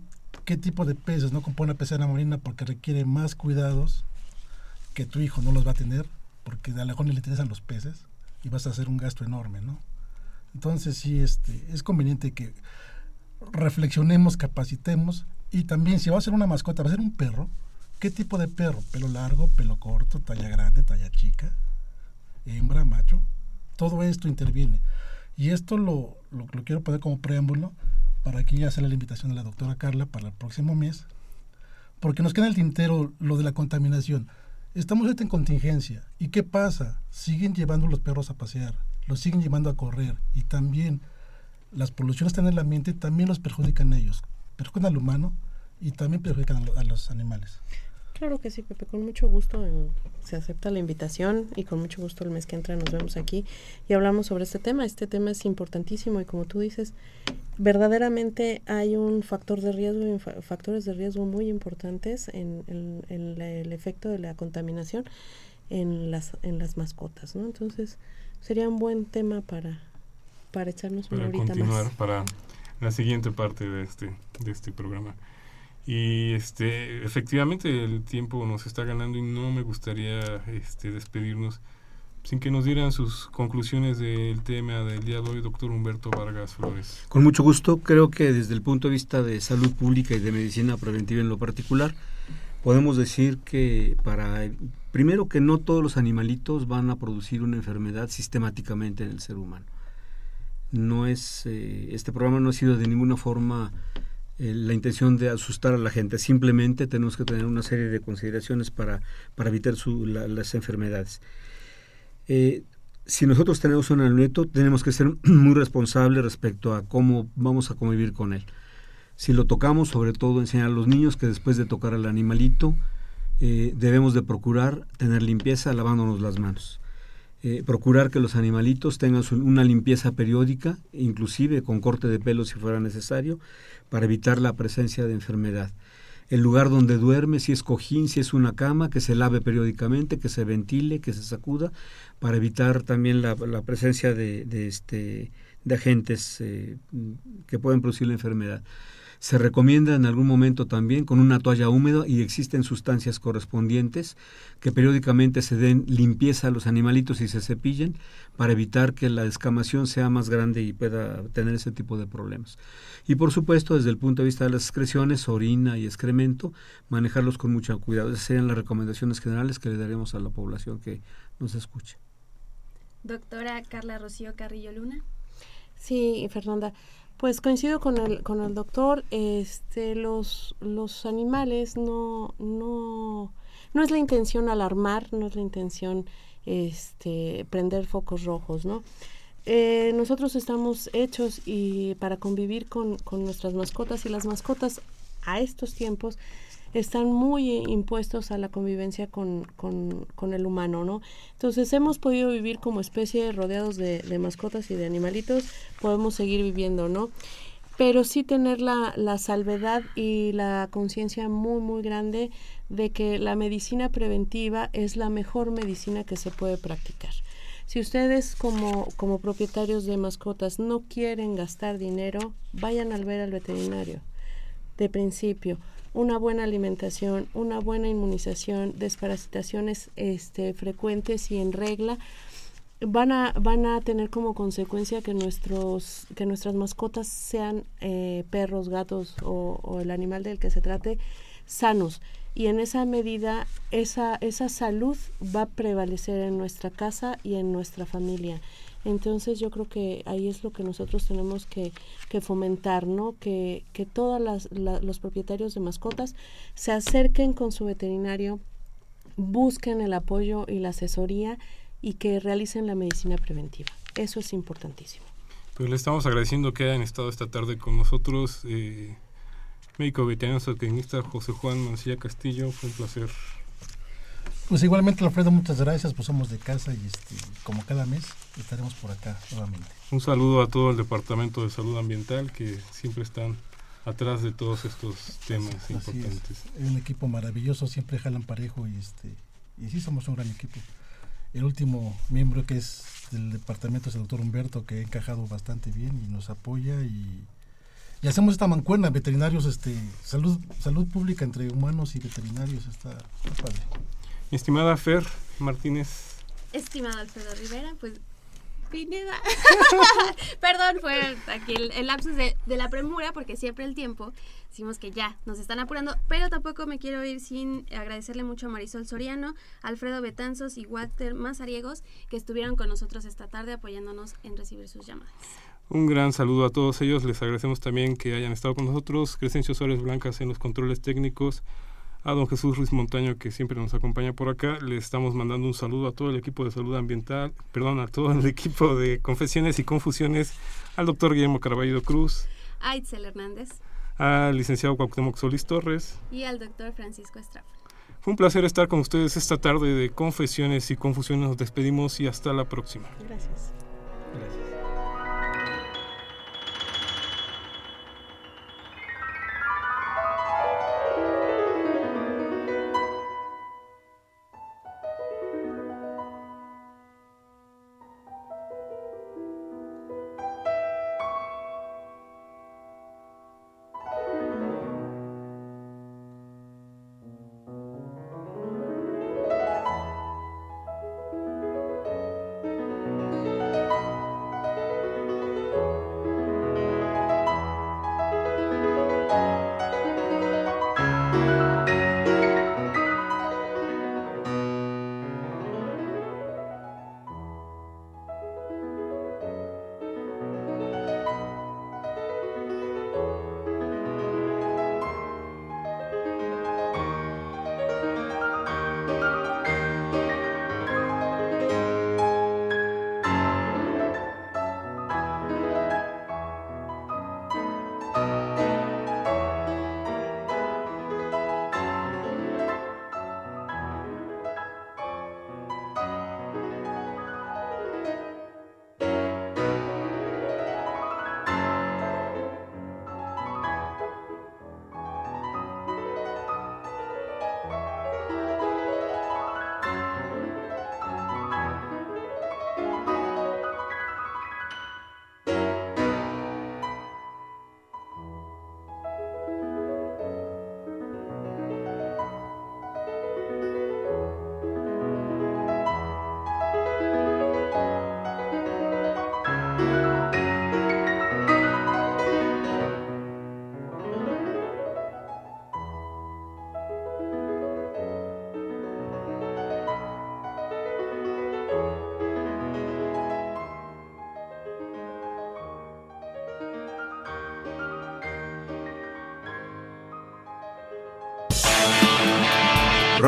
Speaker 3: qué tipo de peces, no comprar una pecera marina porque requiere más cuidados que tu hijo no los va a tener porque a mejor le interesan los peces y vas a hacer un gasto enorme, ¿no? Entonces sí, este, es conveniente que reflexionemos, capacitemos y también si va a ser una mascota, va a ser un perro, ¿qué tipo de perro? Pelo largo, pelo corto, talla grande, talla chica, hembra, macho, todo esto interviene. Y esto lo, lo, quiero poner como preámbulo para aquí hacerle la invitación a la doctora Carla para el próximo mes, porque nos queda el tintero lo de la contaminación. Estamos en contingencia. ¿Y qué pasa? Siguen llevando los perros a pasear, los siguen llevando a correr y también las poluciones que están en el ambiente también los perjudican a ellos. Perjudican al humano y también perjudican a los animales.
Speaker 4: Claro que sí, Pepe, con mucho gusto eh, se acepta la invitación y con mucho gusto el mes que entra nos vemos aquí y hablamos sobre este tema. Este tema es importantísimo y como tú dices, verdaderamente hay un factor de riesgo, factores de riesgo muy importantes en, en, en la, el efecto de la contaminación en las, en las mascotas, ¿no? Entonces sería un buen tema para, para echarnos
Speaker 1: para
Speaker 4: una horita
Speaker 1: continuar
Speaker 4: más.
Speaker 1: para la siguiente parte de este, de este programa. Y este, efectivamente el tiempo nos está ganando y no me gustaría este, despedirnos sin que nos dieran sus conclusiones del tema del día de hoy, doctor Humberto Vargas Flores.
Speaker 5: Con mucho gusto, creo que desde el punto de vista de salud pública y de medicina preventiva en lo particular, podemos decir que para, primero que no todos los animalitos van a producir una enfermedad sistemáticamente en el ser humano. No es, eh, este programa no ha sido de ninguna forma eh, la intención de asustar a la gente. Simplemente tenemos que tener una serie de consideraciones para, para evitar las enfermedades. Eh, si nosotros tenemos un amuleto, tenemos que ser *clears throat* muy responsables respecto a cómo vamos a convivir con él. Si lo tocamos, sobre todo enseñar a los niños que después de tocar al animalito, eh, debemos de procurar tener limpieza lavándonos las manos. Eh, procurar que los animalitos tengan una limpieza periódica, inclusive con corte de pelo si fuera necesario, para evitar la presencia de enfermedad. el lugar donde duerme, si es cojín, si es una cama, que se lave periódicamente, que se ventile, que se sacuda, para evitar también la, presencia de, de, este, de agentes eh, que pueden producir la enfermedad. Se recomienda en algún momento también con una toalla húmeda y existen sustancias correspondientes que periódicamente se den limpieza a los animalitos y se cepillen para evitar que la descamación sea más grande y pueda tener ese tipo de problemas. Y por supuesto, desde el punto de vista de las excreciones, orina y excremento, manejarlos con mucho cuidado. Esas serían las recomendaciones generales que le daremos a la población que nos escuche.
Speaker 2: Doctora Carla Rocío Carrillo Luna.
Speaker 4: Sí, Fernanda. Pues coincido con el, con el doctor, este, los, los animales no, no, no es la intención alarmar, no es la intención este, prender focos rojos, ¿no? Eh, nosotros estamos hechos y para convivir con, con nuestras mascotas y las mascotas a estos tiempos están muy impuestos a la convivencia con, con, el humano, ¿no? Entonces hemos podido vivir como especie rodeados de, de mascotas y de animalitos, podemos seguir viviendo, ¿no? Pero sí tener la, la salvedad y la conciencia muy, muy grande de que la medicina preventiva es la mejor medicina que se puede practicar. Si ustedes como, como propietarios de mascotas no quieren gastar dinero, vayan al ver al veterinario de principio una buena alimentación, una buena inmunización, desparasitaciones este, frecuentes y en regla, van a, van a tener como consecuencia que, nuestros, que nuestras mascotas sean eh, perros, gatos o, o, el animal del que se trate sanos. Y en esa medida, esa, esa salud va a prevalecer en nuestra casa y en nuestra familia. Entonces yo creo que ahí es lo que nosotros tenemos que, que fomentar, ¿no? Que, que todos la, los propietarios de mascotas se acerquen con su veterinario, busquen el apoyo y la asesoría y que realicen la medicina preventiva. Eso es importantísimo.
Speaker 1: Pues le estamos agradeciendo que hayan estado esta tarde con nosotros. Eh, médico veterinario zootecnista José Juan Mancilla Castillo, fue un placer
Speaker 3: pues igualmente, Alfredo, muchas gracias. Pues somos de casa y este, como cada mes estaremos por acá nuevamente.
Speaker 1: Un saludo a todo el Departamento de Salud Ambiental que siempre están atrás de todos estos temas Así importantes.
Speaker 3: Es. un equipo maravilloso, siempre jalan parejo y este y sí somos un gran equipo. El último miembro que es del departamento es el doctor Humberto, que ha encajado bastante bien y nos apoya y, y hacemos esta mancuerna, veterinarios, este, salud, salud pública entre humanos y veterinarios, está, está padre.
Speaker 1: Mi estimada Fer Martínez.
Speaker 2: Estimado Alfredo Rivera, pues Pineda. *laughs* Perdón, fue aquí el, el lapsus de, de, la premura, porque siempre el tiempo decimos que ya nos están apurando, pero tampoco me quiero ir sin agradecerle mucho a Marisol Soriano, Alfredo Betanzos y Walter Mazariegos, que estuvieron con nosotros esta tarde apoyándonos en recibir sus llamadas.
Speaker 1: Un gran saludo a todos ellos, les agradecemos también que hayan estado con nosotros, Crescencio Suárez Blancas en los controles técnicos, a don Jesús Ruiz Montaño que siempre nos acompaña por acá. Le estamos mandando un saludo a todo el equipo de salud ambiental, perdón, a todo el *laughs* equipo de confesiones y confusiones, al doctor Guillermo Carballo Cruz,
Speaker 2: a Itzel Hernández,
Speaker 1: al licenciado Cuauhtémoc Solís Torres
Speaker 2: y al doctor Francisco Estrada.
Speaker 1: Fue un placer estar con ustedes esta tarde de confesiones y confusiones. Nos despedimos y hasta la próxima.
Speaker 4: Gracias.
Speaker 1: Gracias.